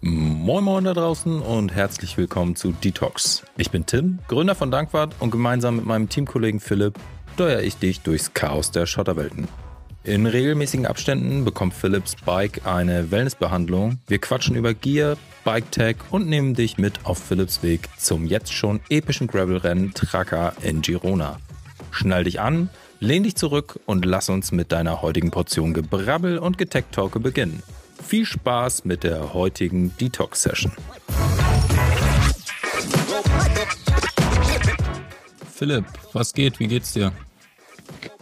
Moin Moin da draußen und herzlich willkommen zu Detox. Ich bin Tim, Gründer von Dankwart und gemeinsam mit meinem Teamkollegen Philipp steuere ich dich durchs Chaos der Schotterwelten. In regelmäßigen Abständen bekommt Philips Bike eine Wellnessbehandlung. Wir quatschen über Gear, Bike Tech und nehmen dich mit auf Philips Weg zum jetzt schon epischen Gravelrennen Tracker in Girona. Schnall dich an, lehn dich zurück und lass uns mit deiner heutigen Portion Gebrabbel und Getech-Talke beginnen. Viel Spaß mit der heutigen Detox-Session. Philipp, was geht? Wie geht's dir?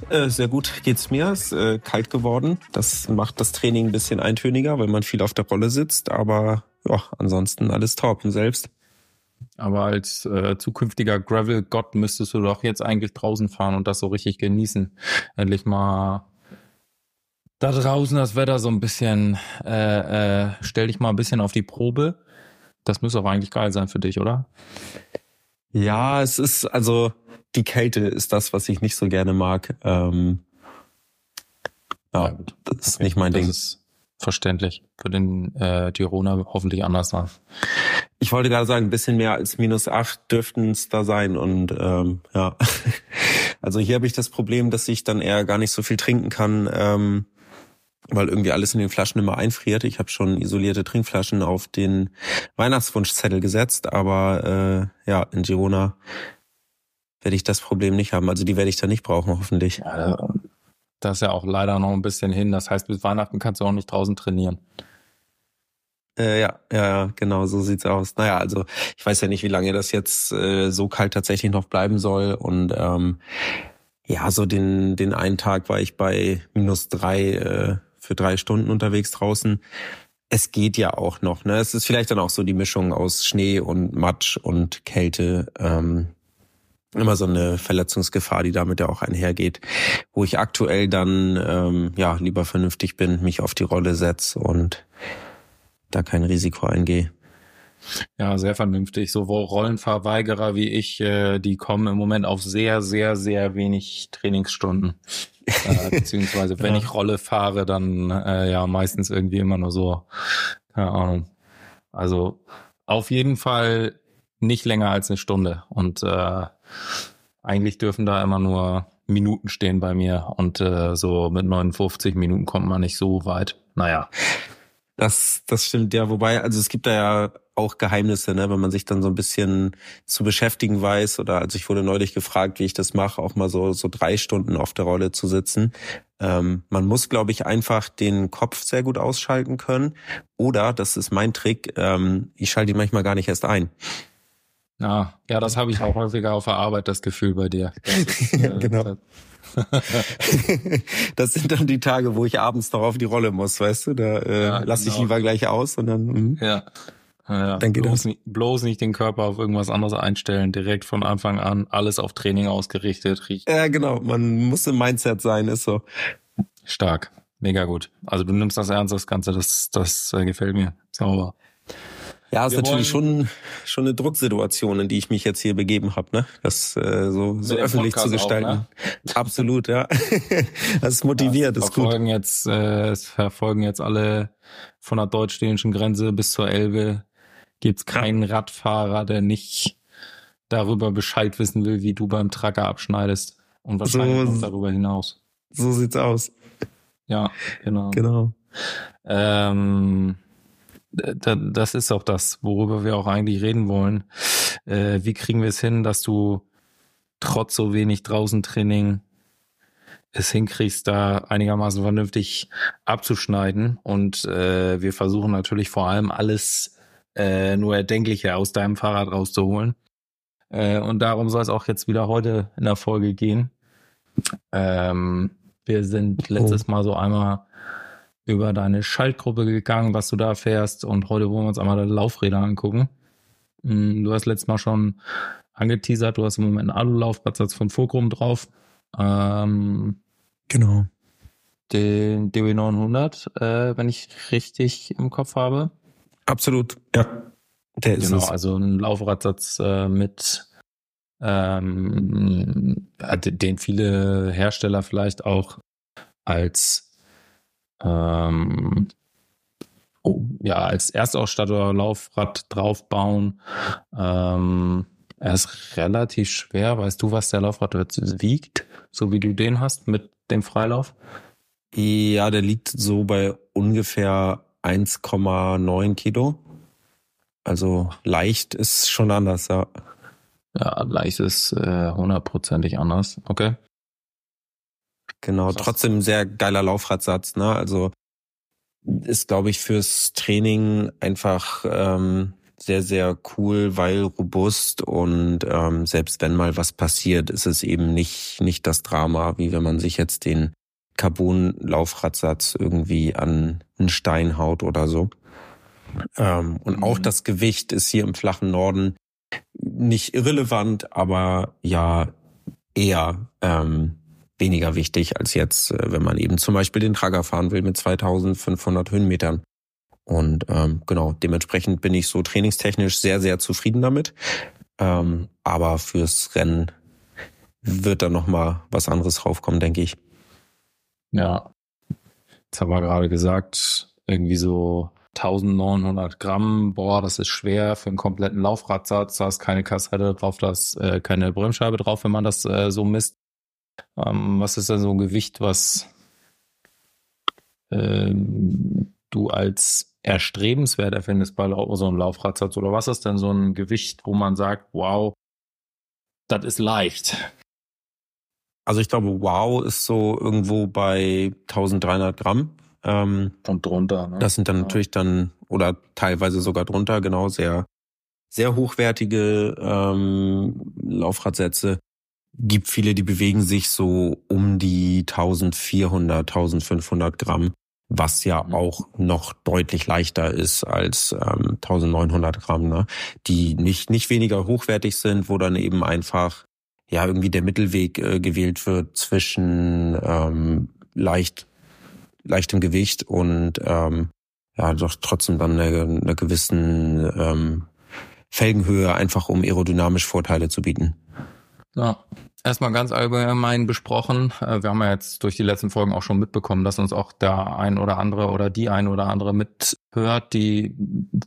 Äh, sehr gut geht's mir. Es ist äh, kalt geworden. Das macht das Training ein bisschen eintöniger, weil man viel auf der Rolle sitzt. Aber ja, ansonsten alles top. Und selbst? Aber als äh, zukünftiger Gravel-Gott müsstest du doch jetzt eigentlich draußen fahren und das so richtig genießen. Endlich mal da draußen das Wetter so ein bisschen, äh, äh, stell dich mal ein bisschen auf die Probe. Das müsste aber eigentlich geil sein für dich, oder? Ja, es ist, also die Kälte ist das, was ich nicht so gerne mag. Ähm, ja, ja das ist okay. nicht mein das Ding. Ist verständlich. Für den äh, Tiroler hoffentlich anders sein. Ich wollte gerade sagen, ein bisschen mehr als minus acht dürften es da sein. Und ähm, ja, also hier habe ich das Problem, dass ich dann eher gar nicht so viel trinken kann. Ähm, weil irgendwie alles in den Flaschen immer einfriert. Ich habe schon isolierte Trinkflaschen auf den Weihnachtswunschzettel gesetzt, aber äh, ja, in Girona werde ich das Problem nicht haben. Also die werde ich da nicht brauchen, hoffentlich. Ja, das ist ja auch leider noch ein bisschen hin. Das heißt, bis Weihnachten kannst du auch nicht draußen trainieren. Äh, ja, ja, genau, so sieht's aus. Naja, also ich weiß ja nicht, wie lange das jetzt äh, so kalt tatsächlich noch bleiben soll. Und ähm, ja, so den, den einen Tag war ich bei minus drei äh, für drei Stunden unterwegs draußen. Es geht ja auch noch. Ne? Es ist vielleicht dann auch so die Mischung aus Schnee und Matsch und Kälte. Ähm, immer so eine Verletzungsgefahr, die damit ja auch einhergeht, wo ich aktuell dann ähm, ja lieber vernünftig bin, mich auf die Rolle setze und da kein Risiko eingehe. Ja, sehr vernünftig. Sowohl Rollenverweigerer wie ich, äh, die kommen im Moment auf sehr, sehr, sehr wenig Trainingsstunden. äh, beziehungsweise wenn ja. ich Rolle fahre, dann äh, ja meistens irgendwie immer nur so, keine Ahnung. Also auf jeden Fall nicht länger als eine Stunde. Und äh, eigentlich dürfen da immer nur Minuten stehen bei mir. Und äh, so mit 59 Minuten kommt man nicht so weit. Naja. Das, das stimmt ja. Wobei, also es gibt da ja auch Geheimnisse, ne, wenn man sich dann so ein bisschen zu beschäftigen weiß. Oder also ich wurde neulich gefragt, wie ich das mache, auch mal so so drei Stunden auf der Rolle zu sitzen. Ähm, man muss, glaube ich, einfach den Kopf sehr gut ausschalten können. Oder, das ist mein Trick, ähm, ich schalte ihn manchmal gar nicht erst ein. Ja, ja, das habe ich auch häufiger auf der Arbeit, das Gefühl bei dir. Ist, äh, genau. das sind dann die Tage, wo ich abends noch auf die Rolle muss, weißt du? Da äh, ja, lasse genau. ich lieber gleich aus und dann. Mh. Ja. Ja, dann geht bloß, das. Nicht, bloß nicht den Körper auf irgendwas anderes einstellen, direkt von Anfang an, alles auf Training ausgerichtet. Riecht. Ja, genau. Man muss im Mindset sein, ist so. Stark. Mega gut. Also du nimmst das ernst, das Ganze, das, das äh, gefällt mir. Sauber. Ja, ist natürlich schon schon eine Drucksituation, in die ich mich jetzt hier begeben habe, ne? Das äh, so, so öffentlich Podcast zu gestalten. Auch, ne? Absolut, ja. das ist motiviert, das ist gut. Jetzt, äh, es verfolgen jetzt alle von der deutsch-dänischen Grenze bis zur Elbe. Gibt's keinen Radfahrer, der nicht darüber Bescheid wissen will, wie du beim Tracker abschneidest. Und wahrscheinlich so, noch darüber hinaus. So sieht's aus. Ja, genau. Genau. Ähm, das ist auch das, worüber wir auch eigentlich reden wollen. Äh, wie kriegen wir es hin, dass du trotz so wenig draußen Training es hinkriegst, da einigermaßen vernünftig abzuschneiden. Und äh, wir versuchen natürlich vor allem alles äh, nur Erdenkliche aus deinem Fahrrad rauszuholen. Äh, und darum soll es auch jetzt wieder heute in der Folge gehen. Ähm, wir sind letztes oh. Mal so einmal über deine Schaltgruppe gegangen, was du da fährst. Und heute wollen wir uns einmal deine Laufräder angucken. Mm, du hast letztes Mal schon angeteasert, du hast im Moment einen Alu-Laufradsatz von Fulcrum drauf. Ähm, genau. Den DW900, äh, wenn ich richtig im Kopf habe. Absolut, ja. Der ist genau, es. also ein Laufradsatz äh, mit ähm, den viele Hersteller vielleicht auch als ähm, oh, ja als Erstausstatter Laufrad draufbauen. Ähm, er ist relativ schwer. Weißt du, was der Laufrad wiegt, so wie du den hast mit dem Freilauf? Ja, der liegt so bei ungefähr 1,9 Kilo. Also leicht ist schon anders, ja. Ja, leicht ist äh, hundertprozentig anders. Okay. Genau, trotzdem sehr geiler Laufradsatz, ne? Also ist, glaube ich, fürs Training einfach ähm, sehr, sehr cool, weil robust und ähm, selbst wenn mal was passiert, ist es eben nicht, nicht das Drama, wie wenn man sich jetzt den Carbon-Laufradsatz irgendwie an einen Stein haut oder so. Ähm, und mhm. auch das Gewicht ist hier im flachen Norden nicht irrelevant, aber ja eher ähm, weniger wichtig als jetzt, äh, wenn man eben zum Beispiel den Trager fahren will mit 2500 Höhenmetern. Und ähm, genau, dementsprechend bin ich so trainingstechnisch sehr, sehr zufrieden damit. Ähm, aber fürs Rennen wird da nochmal was anderes raufkommen, denke ich. Ja. Jetzt haben wir gerade gesagt, irgendwie so 1900 Gramm, boah, das ist schwer für einen kompletten Laufradsatz. Da ist keine Kassette drauf, da ist äh, keine Bremsscheibe drauf, wenn man das äh, so misst. Ähm, was ist denn so ein Gewicht, was ähm, du als erstrebenswert erfindest bei so einem Laufradsatz? Oder was ist denn so ein Gewicht, wo man sagt, wow, das ist leicht? Also ich glaube, wow ist so irgendwo bei 1300 Gramm. Ähm, Und drunter. Ne? Das sind dann ja. natürlich dann, oder teilweise sogar drunter, genau, sehr, sehr hochwertige ähm, Laufradsätze. Gibt viele, die bewegen sich so um die 1400, 1500 Gramm, was ja mhm. auch noch deutlich leichter ist als ähm, 1900 Gramm, ne? die nicht, nicht weniger hochwertig sind, wo dann eben einfach ja irgendwie der Mittelweg äh, gewählt wird zwischen ähm, leicht leichtem Gewicht und ähm, ja doch trotzdem dann eine, eine gewissen ähm, Felgenhöhe, einfach um aerodynamisch Vorteile zu bieten. Ja, erstmal ganz allgemein besprochen. Äh, wir haben ja jetzt durch die letzten Folgen auch schon mitbekommen, dass uns auch der ein oder andere oder die ein oder andere mithört, die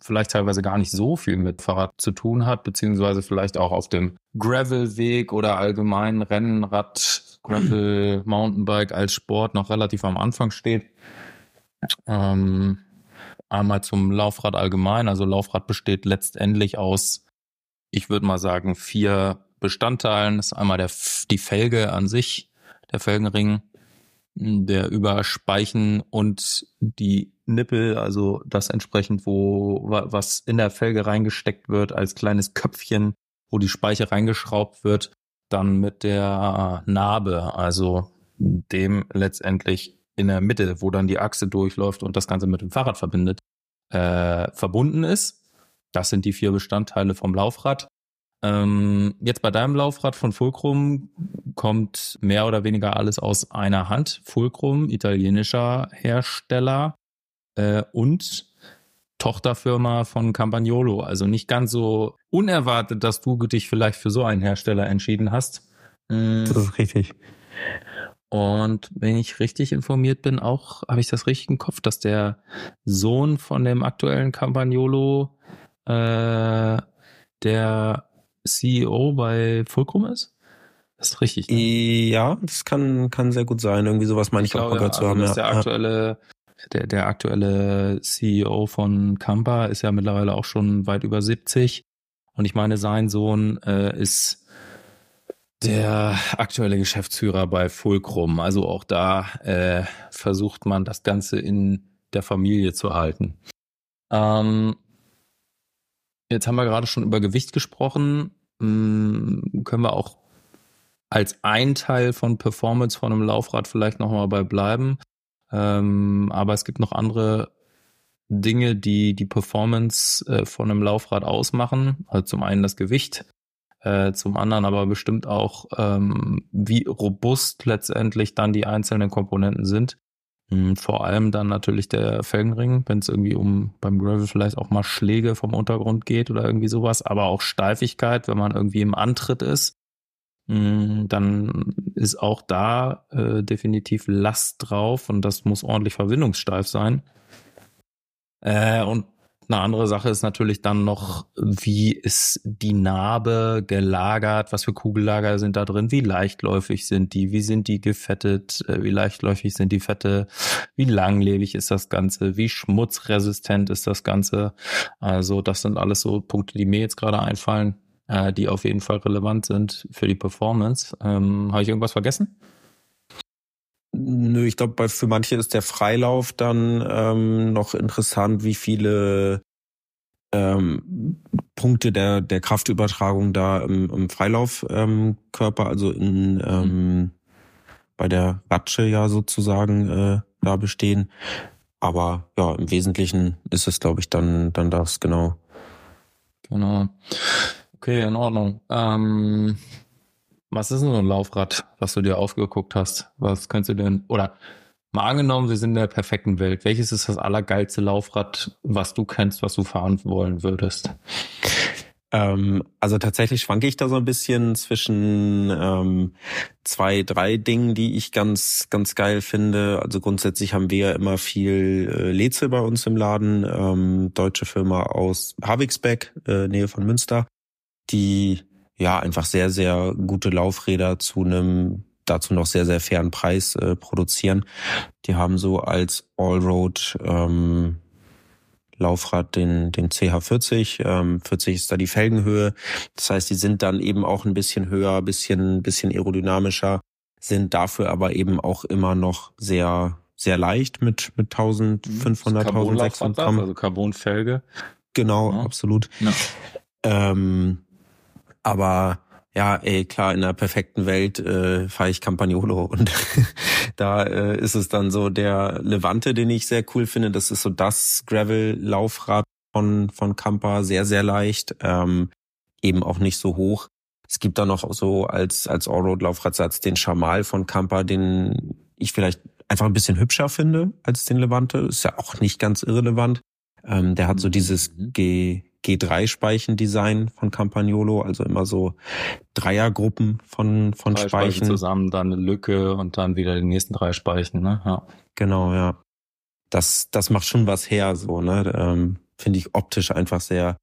vielleicht teilweise gar nicht so viel mit Fahrrad zu tun hat, beziehungsweise vielleicht auch auf dem Gravelweg oder allgemein Rennrad Gravel Mountainbike als Sport noch relativ am Anfang steht. Ähm, einmal zum Laufrad allgemein. Also Laufrad besteht letztendlich aus, ich würde mal sagen, vier Bestandteilen. Ist einmal der, die Felge an sich, der Felgenring, der Überspeichen und die Nippel, also das entsprechend, wo was in der Felge reingesteckt wird als kleines Köpfchen, wo die Speiche reingeschraubt wird dann mit der Narbe, also dem letztendlich in der Mitte, wo dann die Achse durchläuft und das Ganze mit dem Fahrrad verbindet, äh, verbunden ist. Das sind die vier Bestandteile vom Laufrad. Ähm, jetzt bei deinem Laufrad von Fulcrum kommt mehr oder weniger alles aus einer Hand. Fulcrum, italienischer Hersteller äh, und Tochterfirma von Campagnolo. Also nicht ganz so unerwartet, dass du dich vielleicht für so einen Hersteller entschieden hast. Mm. Das ist richtig. Und wenn ich richtig informiert bin, auch habe ich das richtig im Kopf, dass der Sohn von dem aktuellen Campagnolo äh, der CEO bei Fulcrum ist? Das ist richtig. Ne? Ja, das kann, kann sehr gut sein. Irgendwie sowas meine ich, ich auch ja, zu also haben. Das ist der aktuelle der, der aktuelle CEO von Kampa ist ja mittlerweile auch schon weit über 70. Und ich meine, sein Sohn äh, ist der aktuelle Geschäftsführer bei Fulcrum. Also auch da äh, versucht man das Ganze in der Familie zu halten. Ähm, jetzt haben wir gerade schon über Gewicht gesprochen. Hm, können wir auch als ein Teil von Performance von einem Laufrad vielleicht nochmal bei bleiben. Ähm, aber es gibt noch andere Dinge, die die Performance äh, von einem Laufrad ausmachen. Also zum einen das Gewicht, äh, zum anderen aber bestimmt auch, ähm, wie robust letztendlich dann die einzelnen Komponenten sind. Mhm, vor allem dann natürlich der Felgenring, wenn es irgendwie um beim Gravel vielleicht auch mal Schläge vom Untergrund geht oder irgendwie sowas, aber auch Steifigkeit, wenn man irgendwie im Antritt ist. mm, dann ist auch da äh, definitiv Last drauf und das muss ordentlich verwindungssteif sein. Äh, und eine andere Sache ist natürlich dann noch, wie ist die Narbe gelagert, was für Kugellager sind da drin, wie leichtläufig sind die, wie sind die gefettet, äh, wie leichtläufig sind die Fette, wie langlebig ist das Ganze, wie schmutzresistent ist das Ganze. Also das sind alles so Punkte, die mir jetzt gerade einfallen, äh, die auf jeden Fall relevant sind für die Performance. Ähm, Habe ich irgendwas vergessen? Nö, ich glaube, für manche ist der Freilauf dann ähm, noch interessant, wie viele ähm, Punkte der, der Kraftübertragung da im, im Freilaufkörper, ähm, also in ähm, bei der Ratsche ja sozusagen äh, da bestehen. Aber ja, im Wesentlichen ist es, glaube ich, dann, dann das, genau. Genau. Okay, in Ordnung. Ähm, was ist denn so ein Laufrad, was du dir aufgeguckt hast? Was könntest du denn, oder mal angenommen, wir sind in der perfekten Welt. Welches ist das allergeilste Laufrad, was du kennst, was du fahren wollen würdest? Ähm, also tatsächlich schwanke ich da so ein bisschen zwischen ähm, zwei, drei Dingen, die ich ganz, ganz geil finde. Also grundsätzlich haben wir ja immer viel äh, Leze bei uns im Laden, ähm, deutsche Firma aus Havixbeck, äh, Nähe von Münster, die ja einfach sehr, sehr gute Laufräder zu einem dazu noch sehr, sehr fairen Preis äh, produzieren. Die haben so als Allroad ähm, Laufrad den, den CH40. Ähm, 40 ist da die Felgenhöhe. Das heißt, die sind dann eben auch ein bisschen höher, bisschen, bisschen aerodynamischer, sind dafür aber eben auch immer noch sehr, sehr leicht mit, mit 1500, 1600 Gramm. Also Carbonfelge. Genau, ja. absolut. Ja. Ähm, aber ja, ey, klar, in der perfekten Welt äh, fahre ich Campagnolo und da äh, ist es dann so der Levante, den ich sehr cool finde. Das ist so das Gravel-Laufrad von, von Campa, sehr, sehr leicht, ähm, eben auch nicht so hoch. Es gibt da noch so als, als Allroad-Laufradsatz den Schamal von Campa, den ich vielleicht einfach ein bisschen hübscher finde als den Levante. Ist ja auch nicht ganz irrelevant. Ähm, der hat so dieses mhm. G, G3-Speichendesign von Campagnolo, also immer so Dreiergruppen von, von drei Speichen. Speichen. zusammen, dann eine Lücke und dann wieder die nächsten drei Speichen, ne? Ja. Genau, ja. Das, das macht schon was her, so, ne? Ähm, Finde ich optisch einfach sehr,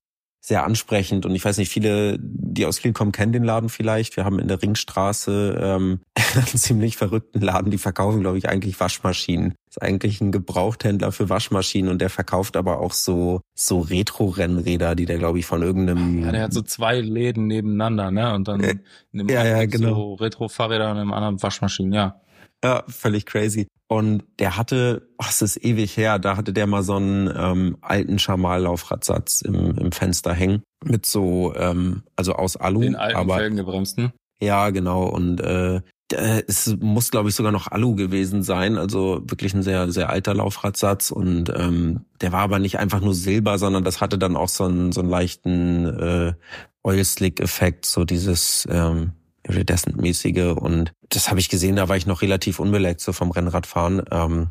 sehr ansprechend. Und ich weiß nicht, viele, die aus Kiel kommen, kennen den Laden vielleicht. Wir haben in der Ringstraße ähm, einen ziemlich verrückten Laden, die verkaufen, glaube ich, eigentlich Waschmaschinen. Ist eigentlich ein Gebrauchthändler für Waschmaschinen und der verkauft aber auch so so Retro-Rennräder, die der, glaube ich, von irgendeinem. Ja, der hat so zwei Läden nebeneinander, ne? Und dann äh, in dem ja, ja, genau. so Retro-Fahrräder und im anderen Waschmaschinen, ja. Ja, völlig crazy. Und der hatte, ach, es ist ewig her, da hatte der mal so einen ähm, alten Schamal-Laufradsatz im, im Fenster hängen. Mit so, ähm, also aus Alu. Den alten aber, Felgengebremsten. Ja, genau. Und äh, es muss, glaube ich, sogar noch Alu gewesen sein. Also wirklich ein sehr, sehr alter Laufradsatz. Und ähm, der war aber nicht einfach nur Silber, sondern das hatte dann auch so einen, so einen leichten äh, Oil-Slick-Effekt, so dieses ähm, Iridescent-mäßige und das habe ich gesehen, da war ich noch relativ unbeleckt so vom Rennradfahren. Ähm,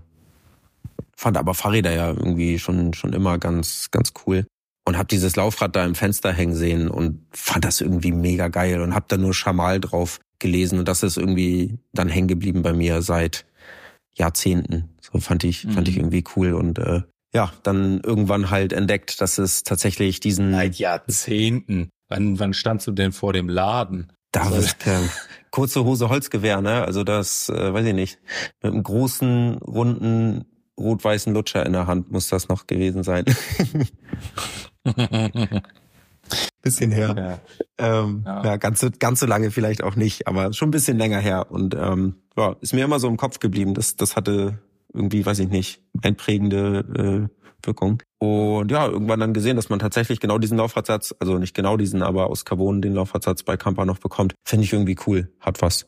fand aber Fahrräder ja irgendwie schon schon immer ganz ganz cool und habe dieses Laufrad da im Fenster hängen sehen und fand das irgendwie mega geil und habe da nur Schamal drauf gelesen und das ist irgendwie dann hängen geblieben bei mir seit Jahrzehnten. So fand ich mhm. fand ich mhm. irgendwie cool und äh, ja, dann irgendwann halt entdeckt, dass es tatsächlich diesen seit Jahrzehnten. Wann wann standst du denn vor dem Laden? Da ist der kurze Hose Holzgewehr, ne? Also das, äh, weiß ich nicht. Mit einem großen, runden, rot-weißen Lutscher in der Hand muss das noch gewesen sein. bisschen her. Ja. Ähm, ja. ja, ganz, so, ganz so lange vielleicht auch nicht, aber schon ein bisschen länger her. Und ähm, ja, ist mir immer so im Kopf geblieben. Das, das hatte irgendwie, weiß ich nicht, einprägende äh, Wirkung. Und ja, irgendwann dann gesehen, dass man tatsächlich genau diesen Laufradsatz, also nicht genau diesen, aber aus Carbon den Laufradsatz bei Campa noch bekommt. Finde ich irgendwie cool. Hat was.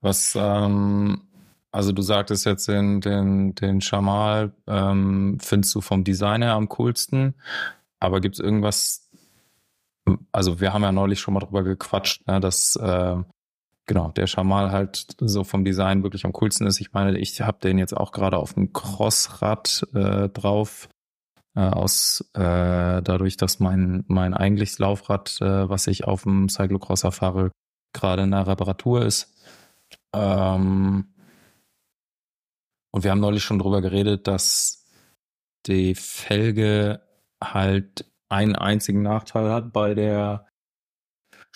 Was, ähm, also du sagtest jetzt den, den, den Schamal, ähm, findest du vom Design her am coolsten. Aber gibt es irgendwas, also wir haben ja neulich schon mal drüber gequatscht, ne, dass äh, genau, der Schamal halt so vom Design wirklich am coolsten ist. Ich meine, ich habe den jetzt auch gerade auf dem Crossrad äh, drauf. Äh, aus äh, dadurch, dass mein mein eigentliches Laufrad, äh, was ich auf dem Cyclocrosser fahre, gerade in der Reparatur ist. Ähm, und wir haben neulich schon drüber geredet, dass die Felge halt einen einzigen Nachteil hat bei der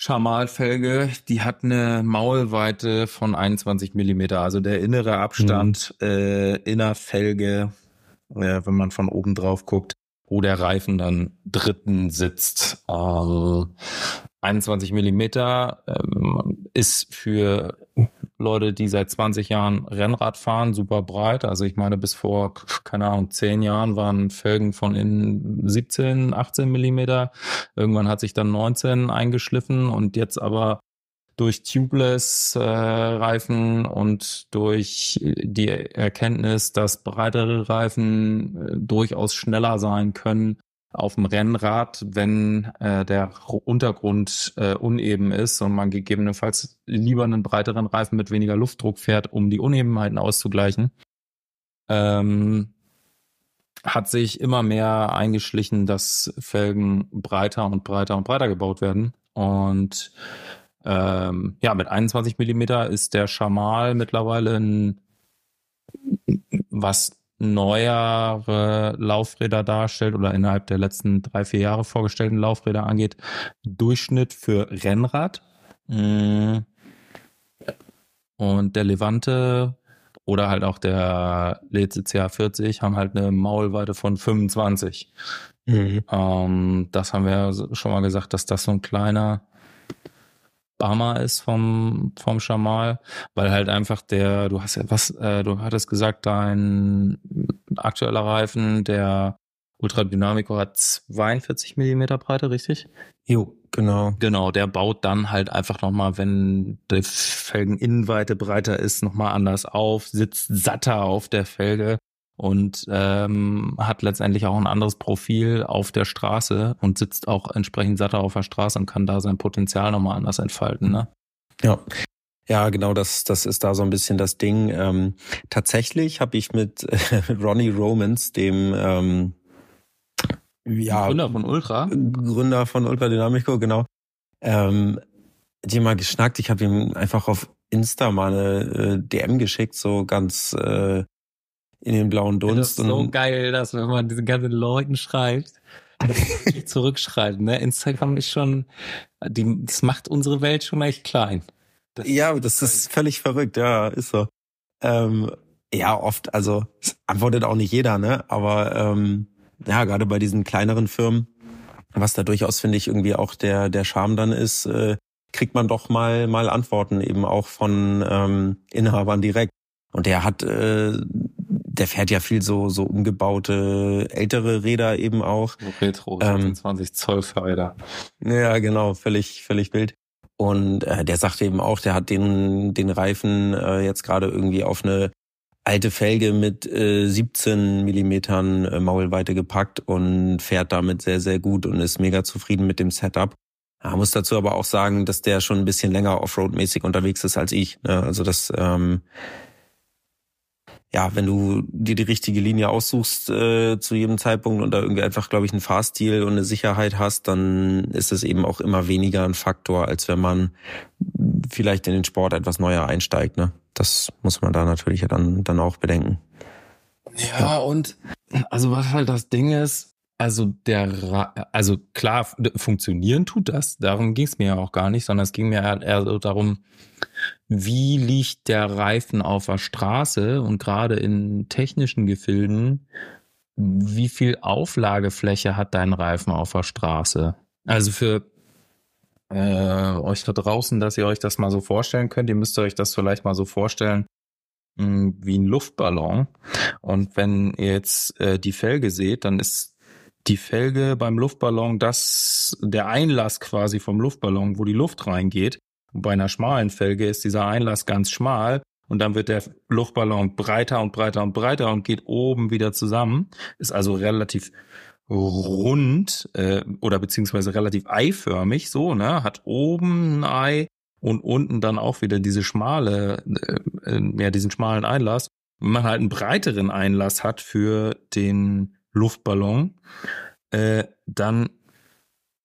Schamalfelge. Die hat eine Maulweite von 21 Millimeter, also der innere Abstand mhm. äh, Innerfelge, äh, wenn man von oben drauf guckt, wo der Reifen dann dritten sitzt. Ähm, 21 Millimeter ähm, ist für Leute, die seit 20 Jahren Rennrad fahren, super breit. Also ich meine, bis vor, keine Ahnung, 10 Jahren waren Felgen von innen 17, 18 Millimeter. Irgendwann hat sich dann 19 eingeschliffen und jetzt aber durch Tubeless-Reifen äh, und durch die Erkenntnis, dass breitere Reifen äh, durchaus schneller sein können, auf dem Rennrad, wenn äh, der Untergrund äh, uneben ist und man gegebenenfalls lieber einen breiteren Reifen mit weniger Luftdruck fährt, um die Unebenheiten auszugleichen, ähm, hat sich immer mehr eingeschlichen, dass Felgen breiter und breiter und breiter gebaut werden. Und ähm, ja, mit 21 Millimeter ist der Schamal mittlerweile ein was neuere Laufräder darstellt oder innerhalb der letzten drei, vier Jahre vorgestellten Laufräder angeht, Durchschnitt für Rennrad. Mm. Und der Levante oder halt auch der Leze CH40 haben halt eine Maulweite von 25. Mhm. Ähm, das haben wir schon mal gesagt, dass das so ein kleiner Bummer ist vom, vom Schamal, weil halt einfach der, du hast ja was, äh, du hattest gesagt, dein aktueller Reifen, der Ultra Dynamico hat 42 Millimeter Breite, richtig? Jo, genau. Genau, der baut dann halt einfach nochmal, wenn die Felgeninnenweite breiter ist, nochmal anders auf, sitzt satter auf der Felge und ähm, hat letztendlich auch ein anderes Profil auf der Straße und sitzt auch entsprechend satter auf der Straße und kann da sein Potenzial nochmal anders entfalten. Ne? Ja. Ja, genau, das, das ist da so ein bisschen das Ding. Ähm, tatsächlich habe ich mit äh, Ronnie Romans, dem ähm, ja, Gründer von Ultra. Gründer von Ultra Dynamico, genau. Ähm, die mal geschnackt. Ich habe ihm einfach auf Insta mal eine äh, DM geschickt, so ganz äh, in den blauen Dunst. Das ist so geil, dass wenn man diesen ganzen Leuten schreibt, zurückschreibt. Ne? Instagram ist schon, die, das macht unsere Welt schon echt klein. Das ja, das ist völlig verrückt, ja, ist so. Ähm, ja, oft, also antwortet auch nicht jeder, ne? Aber ähm, ja, gerade bei diesen kleineren Firmen, was da durchaus, finde ich, irgendwie auch der, der Charme dann ist, äh, kriegt man doch mal, mal Antworten eben auch von ähm, Inhabern direkt. Und der hat äh, der fährt ja viel so so umgebaute ältere Räder eben auch. Retro, 26 ähm, Zoll Fahrräder. Ja, genau, völlig völlig wild. Und äh, der sagte eben auch, der hat den den Reifen äh, jetzt gerade irgendwie auf eine alte Felge mit äh, 17 Millimetern äh, Maulweite gepackt und fährt damit sehr sehr gut und ist mega zufrieden mit dem Setup. Ja, muss dazu aber auch sagen, dass der schon ein bisschen länger Offroad-mäßig unterwegs ist als ich. Ne? Also das ähm, ja, wenn du dir die richtige Linie aussuchst äh, zu jedem Zeitpunkt und da irgendwie einfach, glaube ich, einen Fahrstil und eine Sicherheit hast, dann ist es eben auch immer weniger ein Faktor, als wenn man vielleicht in den Sport etwas neuer einsteigt. Ne? Das muss man da natürlich dann, dann auch bedenken. Ja, ja, und also was halt das Ding ist, also der, also klar, funktionieren tut das. Darum ging es mir ja auch gar nicht, sondern es ging mir eher so darum, wie liegt der Reifen auf der Straße und gerade in technischen Gefilden, wie viel Auflagefläche hat dein Reifen auf der Straße? Also für äh, euch da draußen, dass ihr euch das mal so vorstellen könnt, ihr müsst euch das vielleicht mal so vorstellen hm, wie ein Luftballon. Und wenn ihr jetzt äh, die Felge seht, dann ist die Felge beim Luftballon, das der Einlass quasi vom Luftballon, wo die Luft reingeht. Bei einer schmalen Felge ist dieser Einlass ganz schmal und dann wird der Luftballon breiter und breiter und breiter und geht oben wieder zusammen. Ist also relativ rund äh, oder beziehungsweise relativ eiförmig so, ne? Hat oben ein Ei und unten dann auch wieder diese schmale, äh, äh ja, diesen schmalen Einlass. Wenn man halt einen breiteren Einlass hat für den Luftballon, äh, dann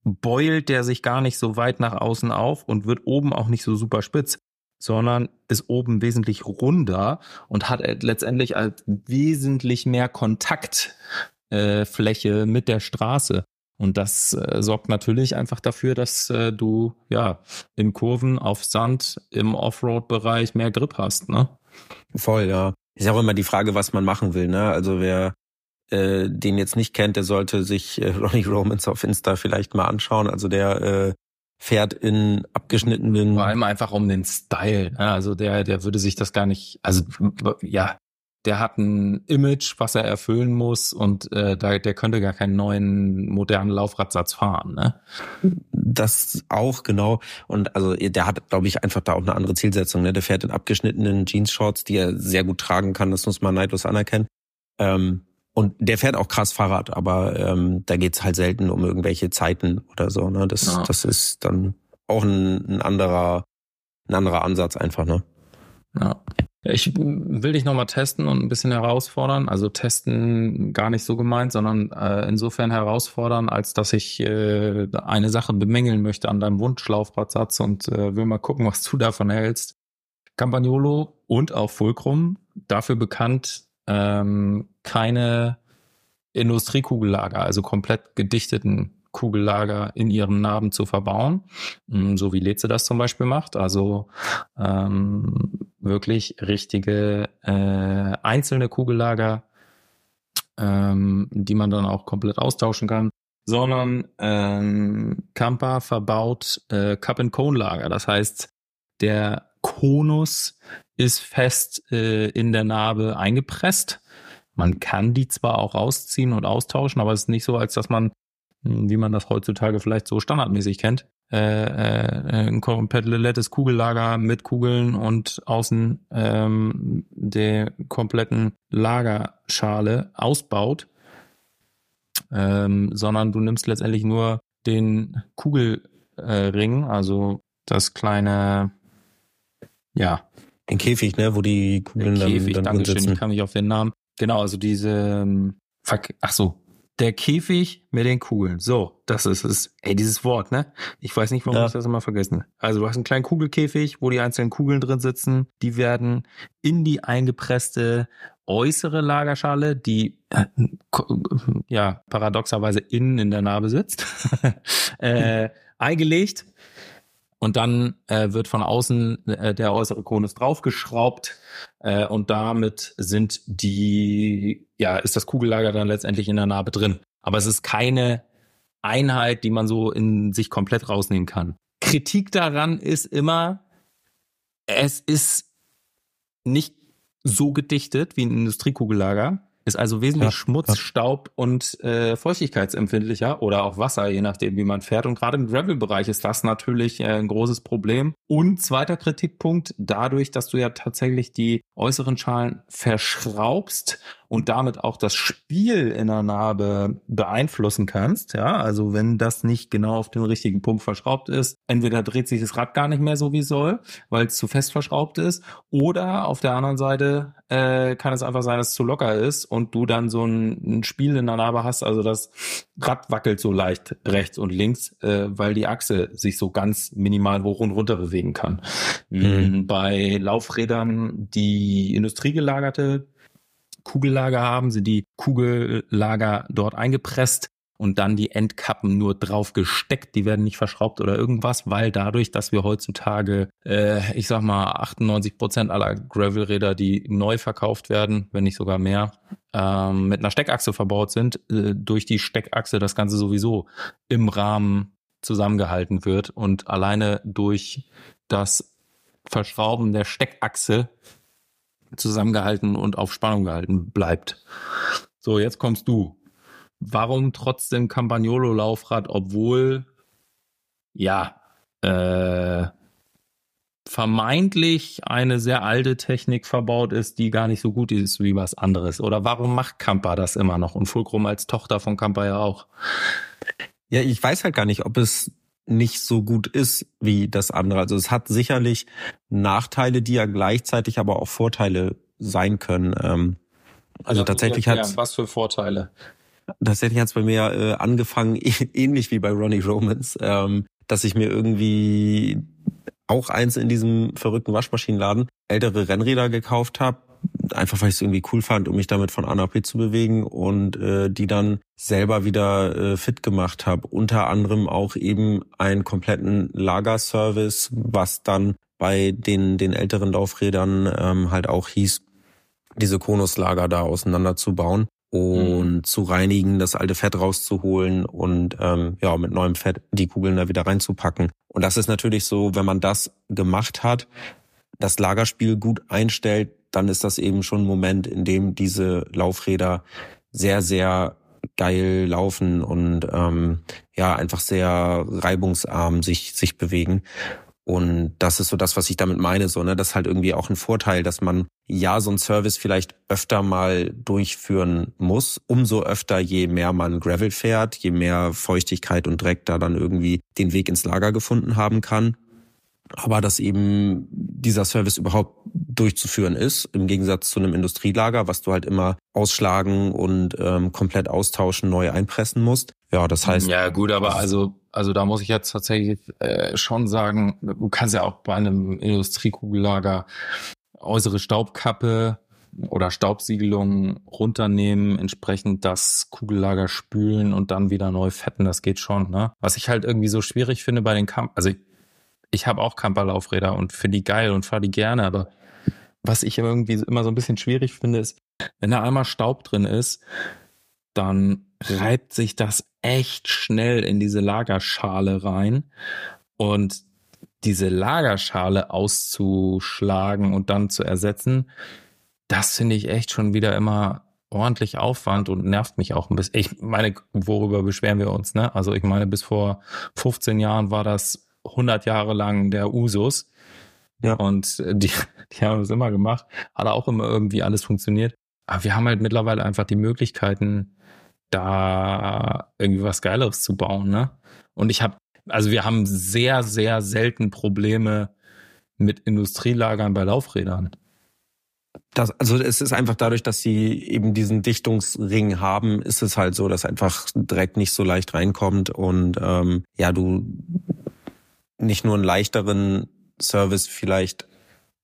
beult der sich gar nicht so weit nach außen auf und wird oben auch nicht so super spitz, sondern ist oben wesentlich runder und hat letztendlich als wesentlich mehr Kontaktfläche äh, mit der Straße. Und das äh, sorgt natürlich einfach dafür, dass äh, du ja in Kurven auf Sand im Offroad-Bereich mehr Grip hast, ne? Voll, ja. Ist auch immer die Frage, was man machen will, ne? Also wer äh, den jetzt nicht kennt, der sollte sich äh, Ronnie Romans auf Insta vielleicht mal anschauen. Also der äh, fährt in abgeschnittenen. Vor allem einfach um den Style. Ne? Also der, der würde sich das gar nicht, also ja, der hat ein Image, was er erfüllen muss und äh, da, der könnte gar keinen neuen modernen Laufradsatz fahren. Ne? Das auch genau und also der hat, glaube ich, einfach da auch eine andere Zielsetzung. Ne? Der fährt in abgeschnittenen Jeans-Shorts, die er sehr gut tragen kann. Das muss man neidlos anerkennen. Ähm, und der fährt auch krass Fahrrad, aber ähm, da geht's halt selten um irgendwelche Zeiten oder so. Ne? Das, ja. das ist dann auch ein, ein anderer, ein anderer Ansatz einfach, ne? Ja. Ich will dich nochmal testen und ein bisschen herausfordern. Also testen gar nicht so gemeint, sondern äh, insofern herausfordern, als dass ich äh, eine Sache bemängeln möchte an deinem Wunschlaufradsatz und äh, will mal gucken, was du davon hältst. Campagnolo und auch Fulcrum, dafür bekannt, ähm, keine Industriekugellager, also komplett gedichteten Kugellager in ihren Narben zu verbauen, mm, so wie Leze das zum Beispiel macht. Also ähm, wirklich richtige äh, einzelne Kugellager, ähm, die man dann auch komplett austauschen kann, sondern ähm, Kampa verbaut äh, Cup-and-Cone-Lager. Das heißt, der Konus ist fest äh, in der Narbe eingepresst. Man kann die zwar auch rausziehen und austauschen, aber es ist nicht so, als dass man hm, wie man das heutzutage vielleicht so standardmäßig kennt. Äh, äh, ein komplettes Kugellager mit Kugeln und außen ähm, der kompletten Lagerschale ausbaut, ähm, sondern du nimmst letztendlich nur den Kugelring, äh, also das kleine, ja. Den Käfig, ne, wo die Kugeln der Käfig, dann, dann Dankeschön, ich kam nicht auf den Namen. Genau, also diese, ähm, ach so, der Käfig mit den Kugeln. So, das ist es. Ey, dieses Wort, ne? Ich weiß nicht, warum ja. ich das immer vergessen. Also du hast einen kleinen Kugelkäfig, wo die einzelnen Kugeln drin sitzen. Die werden in die eingepresste äußere Lagerschale, die äh, ja paradoxerweise innen in der Narbe sitzt, äh, eingelegt und dann äh, wird von außen äh, der äußere Konus draufgeschraubt äh, und damit sind die, ja, ist das Kugellager dann letztendlich in der Narbe drin. Aber es ist keine Einheit, die man so in sich komplett rausnehmen kann. Kritik daran ist immer, es ist nicht so gedichtet wie ein Industriekugellager. Ist also wesentlich ja, Schmutz, ja. Staub und äh, feuchtigkeitsempfindlicher oder auch Wasser, je nachdem, wie man fährt. Und gerade im Gravel-Bereich ist das natürlich äh, ein großes Problem. Und zweiter Kritikpunkt, dadurch, dass du ja tatsächlich die äußeren Schalen verschraubst und damit auch das Spiel in der Narbe beeinflussen kannst. Ja, also wenn das nicht genau auf den richtigen Punkt verschraubt ist, entweder dreht sich das Rad gar nicht mehr so wie soll, weil es zu fest verschraubt ist, oder auf der anderen Seite äh, kann es einfach sein, dass es zu locker ist und du dann so ein, ein Spiel in der Narbe hast. Also das Rad wackelt so leicht rechts und links, äh, weil die Achse sich so ganz minimal hoch und runter bewegen kann. Mhm. Bei Laufrädern, die industriegelagerte Kugellager haben, sind die Kugellager dort eingepresst und dann die Endkappen nur drauf gesteckt. Die werden nicht verschraubt oder irgendwas, weil dadurch, dass wir heutzutage, äh, ich sag mal, 98 Prozent aller Gravelräder, die neu verkauft werden, wenn nicht sogar mehr, ähm, mit einer Steckachse verbaut sind, äh, durch die Steckachse das Ganze sowieso im Rahmen zusammengehalten wird und alleine durch das Verschrauben der Steckachse zusammengehalten und auf Spannung gehalten bleibt. So, jetzt kommst du. Warum trotzdem Campagnolo-Laufrad, obwohl, ja, äh, vermeintlich eine sehr alte Technik verbaut ist, die gar nicht so gut ist wie was anderes? Oder warum macht Campa das immer noch und Fulcrum als Tochter von Campa ja auch? Ja, ich weiß halt gar nicht, ob es nicht so gut ist wie das andere. Also es hat sicherlich Nachteile, die ja gleichzeitig aber auch Vorteile sein können. Ähm, also ja, tatsächlich hat was für Vorteile? Tatsächlich hat es bei mir äh, angefangen, ähnlich wie bei Ronnie Romans, ähm, dass ich mir irgendwie auch eins in diesem verrückten Waschmaschinenladen ältere Rennräder gekauft habe, einfach weil ich es irgendwie cool fand, um mich damit von A nach B zu bewegen und äh, die dann selber wieder äh, fit gemacht habe. Unter anderem auch eben einen kompletten Lagerservice, was dann bei den, den älteren Laufrädern ähm, halt auch hieß, diese Konuslager da auseinanderzubauen und mhm. zu reinigen, das alte Fett rauszuholen und ähm, ja mit neuem Fett die Kugeln da wieder reinzupacken. Und das ist natürlich so, wenn man das gemacht hat, das Lagerspiel gut einstellt, dann ist das eben schon ein Moment, in dem diese Laufräder sehr, sehr geil laufen und ähm, ja einfach sehr reibungsarm sich sich bewegen. Und das ist so das, was ich damit meine, so, ne, das ist halt irgendwie auch ein Vorteil, dass man ja so ein Service vielleicht öfter mal durchführen muss. Umso öfter, je mehr man Gravel fährt, je mehr Feuchtigkeit und Dreck da dann irgendwie den Weg ins Lager gefunden haben kann aber dass eben dieser Service überhaupt durchzuführen ist, im Gegensatz zu einem Industrielager, was du halt immer ausschlagen und ähm, komplett austauschen, neu einpressen musst. Ja, das heißt. Ja, gut, aber also, also da muss ich jetzt tatsächlich äh, schon sagen, du kannst ja auch bei einem Industriekugellager äußere Staubkappe oder Staubsiegelung runternehmen, entsprechend das Kugellager spülen und dann wieder neu fetten, das geht schon, ne? Was ich halt irgendwie so schwierig finde bei den Kamp, also ich ich habe auch Camperlaufräder und finde die geil und fahre die gerne, aber was ich irgendwie immer so ein bisschen schwierig finde, ist, wenn da einmal Staub drin ist, dann reibt sich das echt schnell in diese Lagerschale rein und diese Lagerschale auszuschlagen und dann zu ersetzen, das finde ich echt schon wieder immer ordentlich Aufwand und nervt mich auch ein bisschen. Ich meine, worüber beschweren wir uns, ne? Also ich meine, bis vor 15 Jahren war das 100 Jahre lang der Usus. Ja. Und äh, die, die haben es immer gemacht. Hat auch immer irgendwie alles funktioniert. Aber wir haben halt mittlerweile einfach die Möglichkeiten, da irgendwie was Geileres zu bauen, ne? Und ich habe, also wir haben sehr, sehr selten Probleme mit Industrielagern bei Laufrädern. Das, also es ist einfach dadurch, dass sie eben diesen Dichtungsring haben, ist es halt so, dass einfach direkt nicht so leicht reinkommt und ähm, ja, du nicht nur einen leichteren Service vielleicht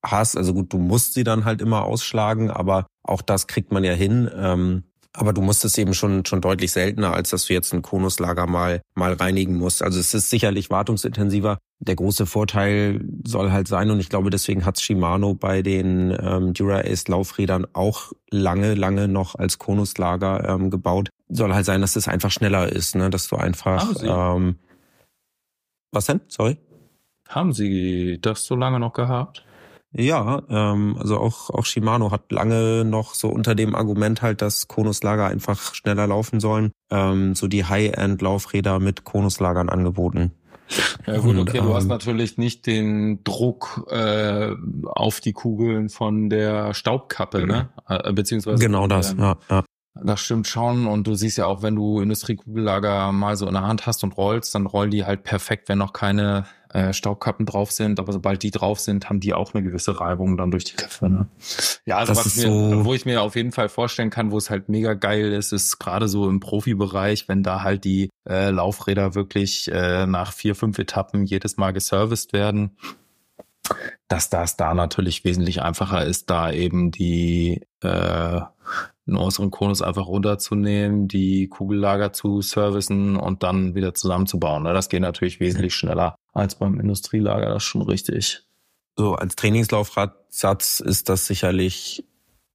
hast. Also gut, du musst sie dann halt immer ausschlagen, aber auch das kriegt man ja hin. Ähm, aber du musst es eben schon, schon deutlich seltener, als dass du jetzt ein Konuslager mal, mal reinigen musst. Also es ist sicherlich wartungsintensiver. Der große Vorteil soll halt sein, und ich glaube, deswegen hat Shimano bei den ähm, Dura-Ace Laufrädern auch lange, lange noch als Konuslager ähm, gebaut, soll halt sein, dass es einfach schneller ist, ne? dass du einfach, ähm, was denn? Sorry? Haben Sie das so lange noch gehabt? Ja, ähm, also auch, auch Shimano hat lange noch so unter dem Argument halt, dass Konuslager einfach schneller laufen sollen, ähm, so die High-End-Laufräder mit Konuslagern angeboten. Ja gut, okay, Und, du hast ähm, natürlich nicht den Druck äh, auf die Kugeln von der Staubkappe, ne? Äh, beziehungsweise genau das, ja, ja. Das stimmt schon. Und du siehst ja auch, wenn du Industriekugellager mal so in der Hand hast und rollst, dann rollen die halt perfekt, wenn noch keine äh, Staubkappen drauf sind. Aber sobald die drauf sind, haben die auch eine gewisse Reibung dann durch die Köpfe. Ne? Ja, also was mir, so wo ich mir auf jeden Fall vorstellen kann, wo es halt mega geil ist, ist gerade so im Profibereich, wenn da halt die äh, Laufräder wirklich äh, nach vier, fünf Etappen jedes Mal geserviced werden dass das da natürlich wesentlich einfacher ist, da eben die äh, einen äußeren Konus einfach runterzunehmen, die Kugellager zu servicen und dann wieder zusammenzubauen. Ne? Das geht natürlich wesentlich schneller als beim Industrielager, das ist schon richtig. So als Trainingslaufradsatz ist das sicherlich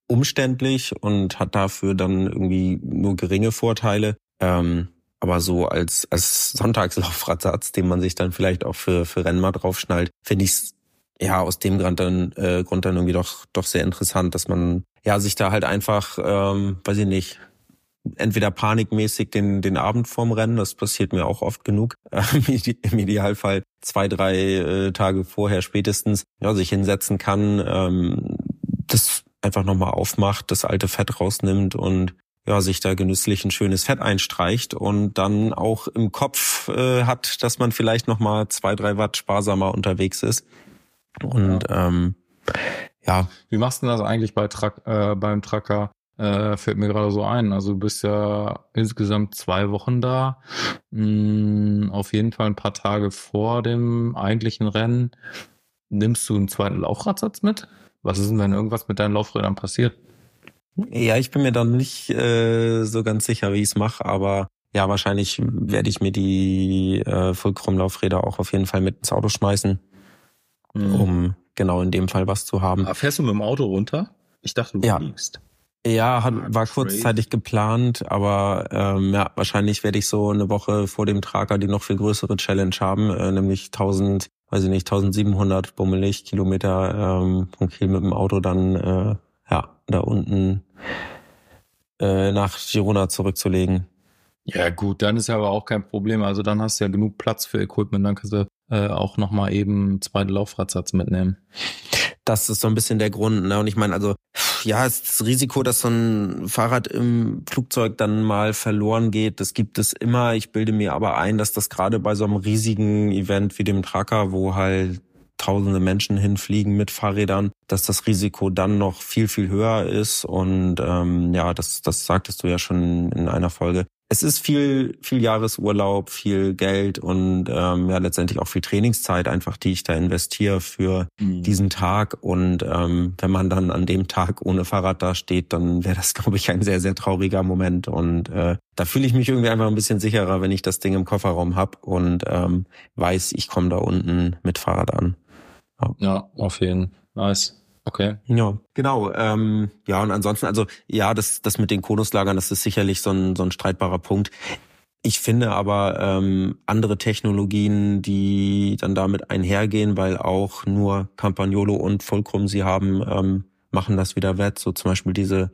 umständlich und hat dafür dann irgendwie nur geringe Vorteile. Ähm, aber so als, als Sonntagslaufradsatz, den man sich dann vielleicht auch für, für Rennen mal draufschnallt, finde ich es ja aus dem Grund dann, äh, Grund dann irgendwie doch, doch sehr interessant, dass man ja sich da halt einfach, ähm, weiß ich nicht, entweder panikmäßig den, den Abend vorm Rennen, das passiert mir auch oft genug, im Idealfall zwei, drei äh, Tage vorher spätestens, ja, sich hinsetzen kann, ähm, das einfach nochmal aufmacht, das alte Fett rausnimmt und ja, sich da genüsslich ein schönes Fett einstreicht und dann auch im Kopf äh, hat, dass man vielleicht nochmal zwei, drei Watt sparsamer unterwegs ist. Und ähm, ja. Wie machst du das eigentlich bei Truck, äh, beim Tracker? Äh, fällt mir gerade so ein. Also du bist ja insgesamt zwei Wochen da. Hm, auf jeden Fall ein paar Tage vor dem eigentlichen Rennen. Nimmst du einen zweiten Laufradsatz mit? Was ist denn, wenn irgendwas mit deinen Laufrädern passiert? Ja, ich bin mir dann nicht äh, so ganz sicher, wie ich es mache, aber ja, wahrscheinlich werde ich mir die äh, Fulcrum-Laufräder auch auf jeden Fall mit ins Auto schmeißen, mhm. um genau in dem Fall was zu haben. Aber fährst du mit dem Auto runter? Ich dachte, du ja. fliegst. Ja, hat, war kurzzeitig geplant, aber ähm, ja, wahrscheinlich werde ich so eine Woche vor dem Trager die noch viel größere Challenge haben, äh, nämlich 1000, weiß ich nicht, 1700 bummelig Kilometer ähm, von Kiel mit dem Auto dann äh, ja da unten äh, nach Girona zurückzulegen. Ja gut, dann ist ja aber auch kein Problem. Also dann hast du ja genug Platz für Equipment, dann kannst du äh, auch nochmal eben einen zweiten Laufradsatz mitnehmen. Das ist so ein bisschen der Grund. Ne? Und ich meine, also ja, das Risiko, dass so ein Fahrrad im Flugzeug dann mal verloren geht, das gibt es immer. Ich bilde mir aber ein, dass das gerade bei so einem riesigen Event wie dem Tracker, wo halt tausende Menschen hinfliegen mit Fahrrädern, dass das Risiko dann noch viel, viel höher ist. Und ähm, ja, das, das sagtest du ja schon in einer Folge es ist viel, viel Jahresurlaub, viel Geld und ähm, ja letztendlich auch viel Trainingszeit einfach, die ich da investiere für mhm. diesen Tag. Und ähm, wenn man dann an dem Tag ohne Fahrrad da steht, dann wäre das, glaube ich, ein sehr, sehr trauriger Moment. Und äh, da fühle ich mich irgendwie einfach ein bisschen sicherer, wenn ich das Ding im Kofferraum hab und ähm, weiß, ich komme da unten mit Fahrrad an. Ja, ja auf jeden Fall. Nice. Okay. Ja, genau. Ähm, ja, und ansonsten, also ja, das, das mit den Konuslagern, das ist sicherlich so ein, so ein streitbarer Punkt. Ich finde aber ähm, andere Technologien, die dann damit einhergehen, weil auch nur Campagnolo und Fulcrum sie haben, ähm, machen das wieder wett. So zum Beispiel diese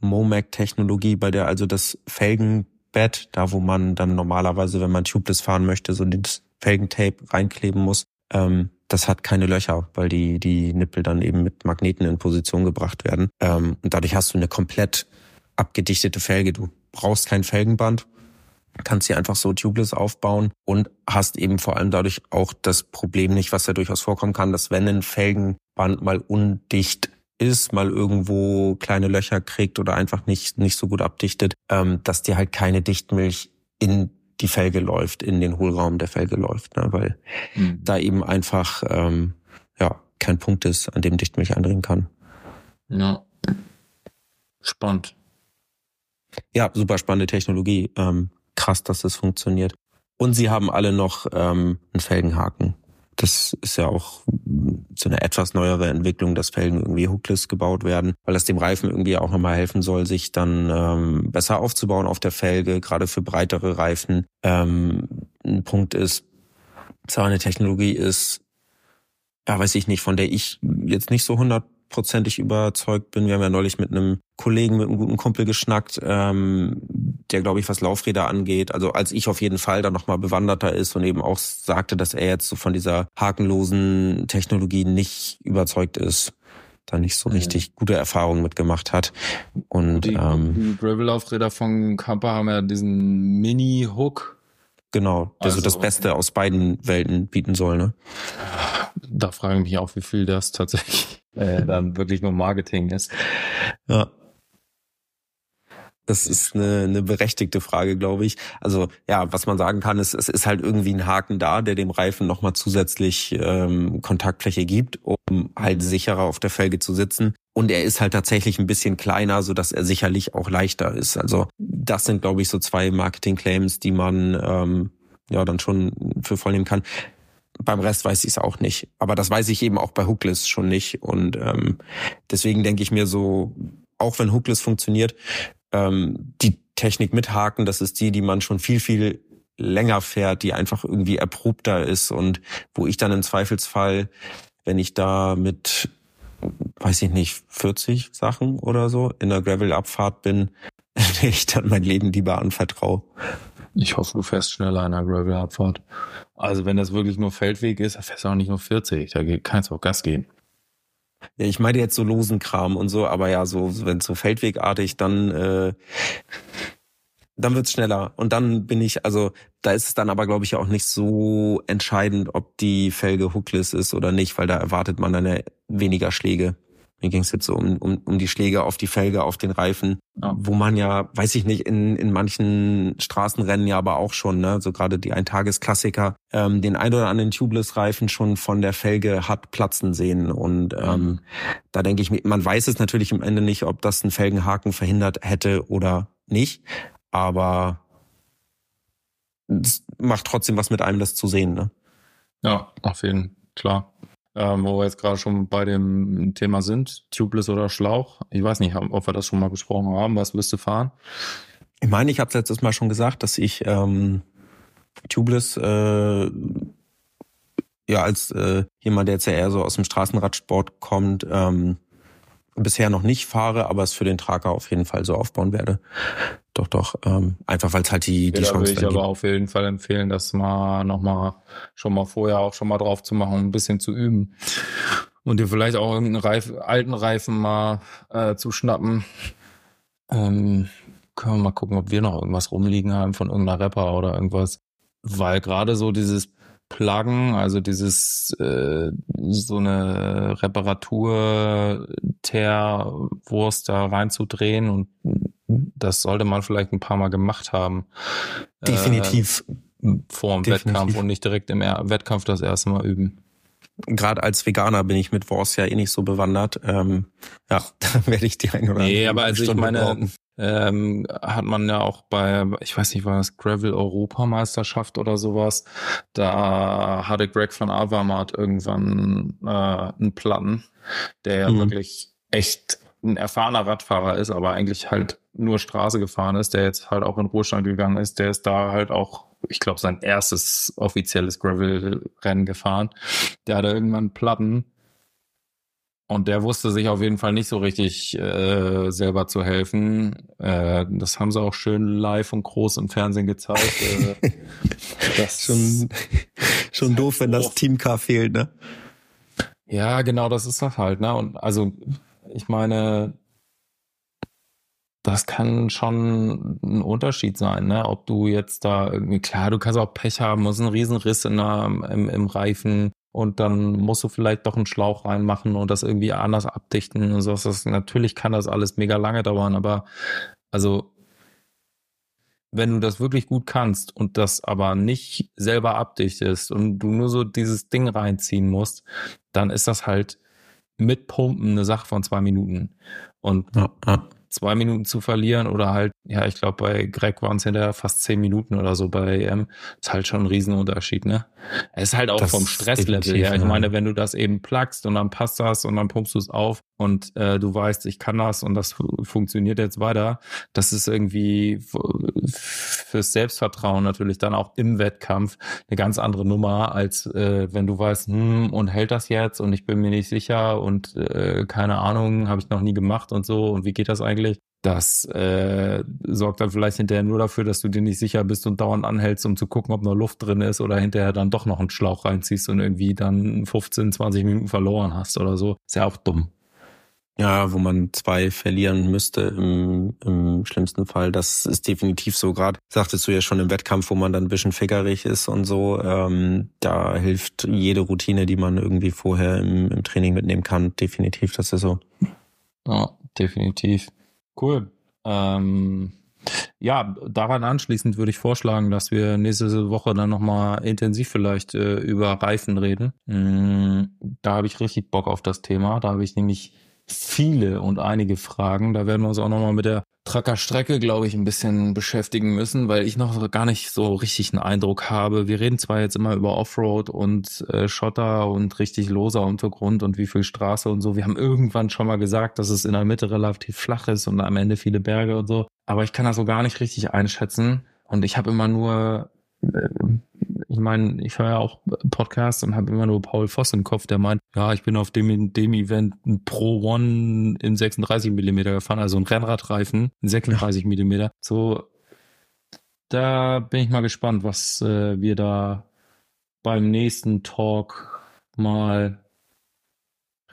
Momac-Technologie, bei der also das Felgenbett, da wo man dann normalerweise, wenn man tubeless fahren möchte, so das Felgentape reinkleben muss, ähm, das hat keine Löcher, weil die, die Nippel dann eben mit Magneten in Position gebracht werden. Ähm, und dadurch hast du eine komplett abgedichtete Felge. Du brauchst kein Felgenband, kannst sie einfach so tubeless aufbauen und hast eben vor allem dadurch auch das Problem nicht, was ja durchaus vorkommen kann, dass wenn ein Felgenband mal undicht ist, mal irgendwo kleine Löcher kriegt oder einfach nicht, nicht so gut abdichtet, ähm, dass dir halt keine Dichtmilch in die Felge läuft, in den Hohlraum der Felge läuft, ne? weil mhm. da eben einfach ähm, ja kein Punkt ist, an dem Dichtmilch eindringen kann. Ja. Spannend. Ja, super spannende Technologie. Ähm, krass, dass das funktioniert. Und sie haben alle noch ähm, einen Felgenhaken. Das ist ja auch so eine etwas neuere Entwicklung, dass Felgen irgendwie hookless gebaut werden, weil das dem Reifen irgendwie auch nochmal helfen soll, sich dann ähm, besser aufzubauen auf der Felge, gerade für breitere Reifen. Ähm, ein Punkt ist, zwar eine Technologie ist, ja, weiß ich nicht, von der ich jetzt nicht so 100 hundertprozentig überzeugt bin. Wir haben ja neulich mit einem Kollegen, mit einem guten Kumpel geschnackt, ähm, der, glaube ich, was Laufräder angeht, also als ich auf jeden Fall da nochmal bewanderter ist und eben auch sagte, dass er jetzt so von dieser hakenlosen Technologie nicht überzeugt ist da nicht so richtig gute Erfahrungen mitgemacht hat. Und die, ähm, die Gravel-Laufräder von Kampa haben ja diesen Mini-Hook. Genau, der also, so das Beste aus beiden Welten bieten soll, ne? Da frage ich mich auch, wie viel das tatsächlich äh, dann wirklich nur Marketing ist. Ja. Das ist eine, eine berechtigte Frage, glaube ich. Also ja, was man sagen kann, ist, es ist halt irgendwie ein Haken da, der dem Reifen nochmal zusätzlich ähm, Kontaktfläche gibt, um halt sicherer auf der Felge zu sitzen. Und er ist halt tatsächlich ein bisschen kleiner, so dass er sicherlich auch leichter ist. Also das sind, glaube ich, so zwei Marketing-Claims, die man ähm, ja dann schon für voll nehmen kann. Beim Rest weiß ich es auch nicht. Aber das weiß ich eben auch bei Hookless schon nicht. Und ähm, deswegen denke ich mir so, auch wenn Hookless funktioniert, ähm, die Technik mit Haken, das ist die, die man schon viel, viel länger fährt, die einfach irgendwie erprobter ist und wo ich dann im Zweifelsfall, wenn ich da mit, weiß ich nicht, 40 Sachen oder so in der Gravel-Abfahrt bin, ich dann mein Leben lieber anvertraue. Ich hoffe, du fährst schneller in einer Gravel-Abfahrt. Also wenn das wirklich nur Feldweg ist, dann fährst du auch nicht nur 40, da kannst du auch Gas gehen. Ja, ich meine jetzt so losen Kram und so, aber ja, so wenn so feldwegartig, dann äh, dann wird's schneller und dann bin ich, also da ist es dann aber glaube ich auch nicht so entscheidend, ob die Felge hookless ist oder nicht, weil da erwartet man dann ja weniger Schläge. Mir ging es jetzt so um, um, um die Schläge auf die Felge, auf den Reifen, ja. wo man ja, weiß ich nicht, in, in manchen Straßenrennen ja aber auch schon, ne, so gerade die Eintagesklassiker, ähm, den ein oder anderen Tubeless-Reifen schon von der Felge hat platzen sehen. Und ähm, da denke ich mir, man weiß es natürlich am Ende nicht, ob das einen Felgenhaken verhindert hätte oder nicht. Aber es macht trotzdem was mit einem, das zu sehen, ne? Ja, auf jeden Fall, klar ähm, wo wir jetzt gerade schon bei dem Thema sind, Tubeless oder Schlauch. Ich weiß nicht, ob wir das schon mal besprochen haben. Was wirst du fahren? Ich meine, ich habe letztes Mal schon gesagt, dass ich ähm, Tubeless äh, ja als äh, jemand, der jetzt ja eher so aus dem Straßenradsport kommt, ähm, bisher noch nicht fahre, aber es für den Trager auf jeden Fall so aufbauen werde. Doch, doch. Ähm, einfach weil es halt die, die ja, Chance würde ich aber auf jeden Fall empfehlen, das mal nochmal schon mal vorher auch schon mal drauf zu machen, ein bisschen zu üben. Und dir vielleicht auch irgendeinen Reif, alten Reifen mal äh, zu schnappen. Ähm, können wir mal gucken, ob wir noch irgendwas rumliegen haben von irgendeiner Rapper oder irgendwas. Weil gerade so dieses Pluggen, also dieses äh, so eine Reparatur-Teer-Wurst da reinzudrehen und das sollte man vielleicht ein paar Mal gemacht haben. Definitiv. Äh, vor dem Definitiv. Wettkampf und nicht direkt im Wettkampf das erste Mal üben. Gerade als Veganer bin ich mit Wurst ja eh nicht so bewandert. Ähm, ja, da werde ich die ein oder Nee, aber also Stunde ich meine, brauchen ähm, hat man ja auch bei, ich weiß nicht, war das Gravel Europameisterschaft oder sowas, da hatte Greg van Avermaet irgendwann äh, einen Platten, der ja mhm. wirklich echt ein erfahrener Radfahrer ist, aber eigentlich halt nur Straße gefahren ist, der jetzt halt auch in Ruhestand gegangen ist, der ist da halt auch, ich glaube, sein erstes offizielles Gravel-Rennen gefahren. Der hatte irgendwann Platten und der wusste sich auf jeden Fall nicht so richtig äh, selber zu helfen. Äh, das haben sie auch schön live und groß im Fernsehen gezeigt. Äh, das schon schon doof, wenn das Teamcar fehlt, ne? Ja, genau, das ist das halt, ne? Und also, ich meine, das kann schon ein Unterschied sein, ne? Ob du jetzt da irgendwie, klar, du kannst auch Pech haben, muss ein Riesenriss in der, im, im Reifen und dann musst du vielleicht doch einen Schlauch reinmachen und das irgendwie anders abdichten und so. Das, natürlich kann das alles mega lange dauern, aber also wenn du das wirklich gut kannst und das aber nicht selber abdichtest und du nur so dieses Ding reinziehen musst, dann ist das halt mit Pumpen eine Sache von zwei Minuten. Und ja, ja zwei Minuten zu verlieren oder halt, ja, ich glaube, bei Greg waren es hinterher fast zehn Minuten oder so bei EM. Ist halt schon ein Riesenunterschied, ne? Es ist halt auch das vom Stresslevel her. Ich meine, wenn du das eben plugst und dann passt das und dann pumpst du es auf und äh, du weißt, ich kann das und das funktioniert jetzt weiter, das ist irgendwie fürs Selbstvertrauen natürlich dann auch im Wettkampf eine ganz andere Nummer, als äh, wenn du weißt, hm, und hält das jetzt und ich bin mir nicht sicher und äh, keine Ahnung, habe ich noch nie gemacht und so und wie geht das eigentlich? Das äh, sorgt dann vielleicht hinterher nur dafür, dass du dir nicht sicher bist und dauernd anhältst, um zu gucken, ob noch Luft drin ist oder hinterher dann doch noch einen Schlauch reinziehst und irgendwie dann 15, 20 Minuten verloren hast oder so. Ist ja auch dumm. Ja, wo man zwei verlieren müsste im, im schlimmsten Fall. Das ist definitiv so. Gerade sagtest du ja schon im Wettkampf, wo man dann ein bisschen fickerig ist und so. Ähm, da hilft jede Routine, die man irgendwie vorher im, im Training mitnehmen kann. Definitiv, das ist so. Ja, definitiv. Cool. Ähm, ja, daran anschließend würde ich vorschlagen, dass wir nächste Woche dann nochmal intensiv vielleicht äh, über Reifen reden. Mm, da habe ich richtig Bock auf das Thema. Da habe ich nämlich viele und einige Fragen. Da werden wir uns auch nochmal mit der Tracker-Strecke, glaube ich, ein bisschen beschäftigen müssen, weil ich noch gar nicht so richtig einen Eindruck habe. Wir reden zwar jetzt immer über Offroad und äh, Schotter und richtig loser Untergrund und wie viel Straße und so. Wir haben irgendwann schon mal gesagt, dass es in der Mitte relativ flach ist und am Ende viele Berge und so. Aber ich kann das so gar nicht richtig einschätzen. Und ich habe immer nur ich meine, ich höre ja auch Podcasts und habe immer nur Paul Voss im Kopf, der meint, ja, ich bin auf dem, dem Event ein Pro One in 36 Millimeter gefahren, also ein Rennradreifen in 36 ja. Millimeter. So, da bin ich mal gespannt, was äh, wir da beim nächsten Talk mal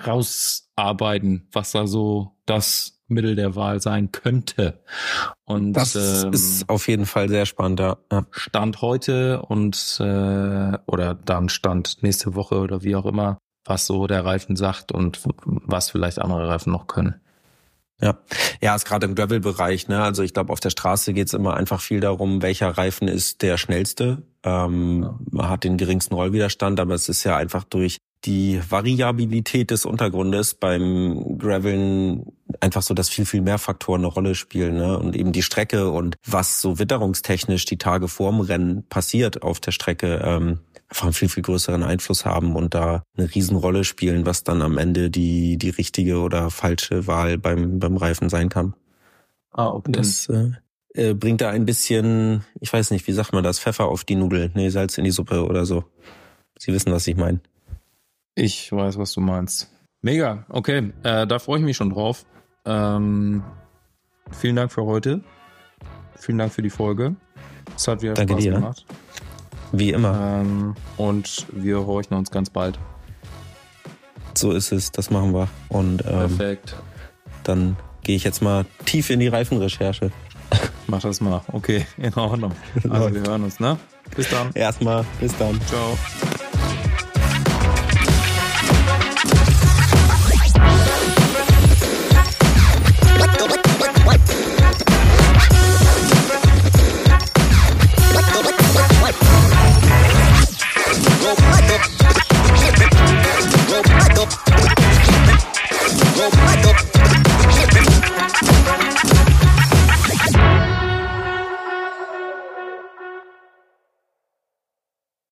rausarbeiten, was da so das Mittel der Wahl sein könnte. Und das ähm, ist auf jeden Fall sehr spannend. Ja. Stand heute und äh, oder dann Stand nächste Woche oder wie auch immer was so der Reifen sagt und was vielleicht andere Reifen noch können. Ja, ja, ist gerade im Gravel-Bereich. Ne? Also ich glaube, auf der Straße geht's immer einfach viel darum, welcher Reifen ist der schnellste. Ähm, ja. Man hat den geringsten Rollwiderstand, aber es ist ja einfach durch die Variabilität des Untergrundes beim Graveln einfach so, dass viel, viel mehr Faktoren eine Rolle spielen. Ne? Und eben die Strecke und was so witterungstechnisch die Tage vorm Rennen passiert auf der Strecke, ähm, einfach einen viel, viel größeren Einfluss haben und da eine Riesenrolle spielen, was dann am Ende die, die richtige oder falsche Wahl beim, beim Reifen sein kann. Ah, okay. Das äh, äh, bringt da ein bisschen, ich weiß nicht, wie sagt man das, Pfeffer auf die Nudeln, nee, Salz in die Suppe oder so. Sie wissen, was ich meine. Ich weiß, was du meinst. Mega, okay, äh, da freue ich mich schon drauf. Ähm, vielen Dank für heute. Vielen Dank für die Folge. Es hat wieder Danke Spaß dir. gemacht. Wie immer. Ähm, und wir horchen uns ganz bald. So ist es, das machen wir. Und ähm, Perfekt. Dann gehe ich jetzt mal tief in die Reifenrecherche. Mach das mal. Okay, in Ordnung. Also wir hören uns, ne? Bis dann. Erstmal, bis dann. Ciao.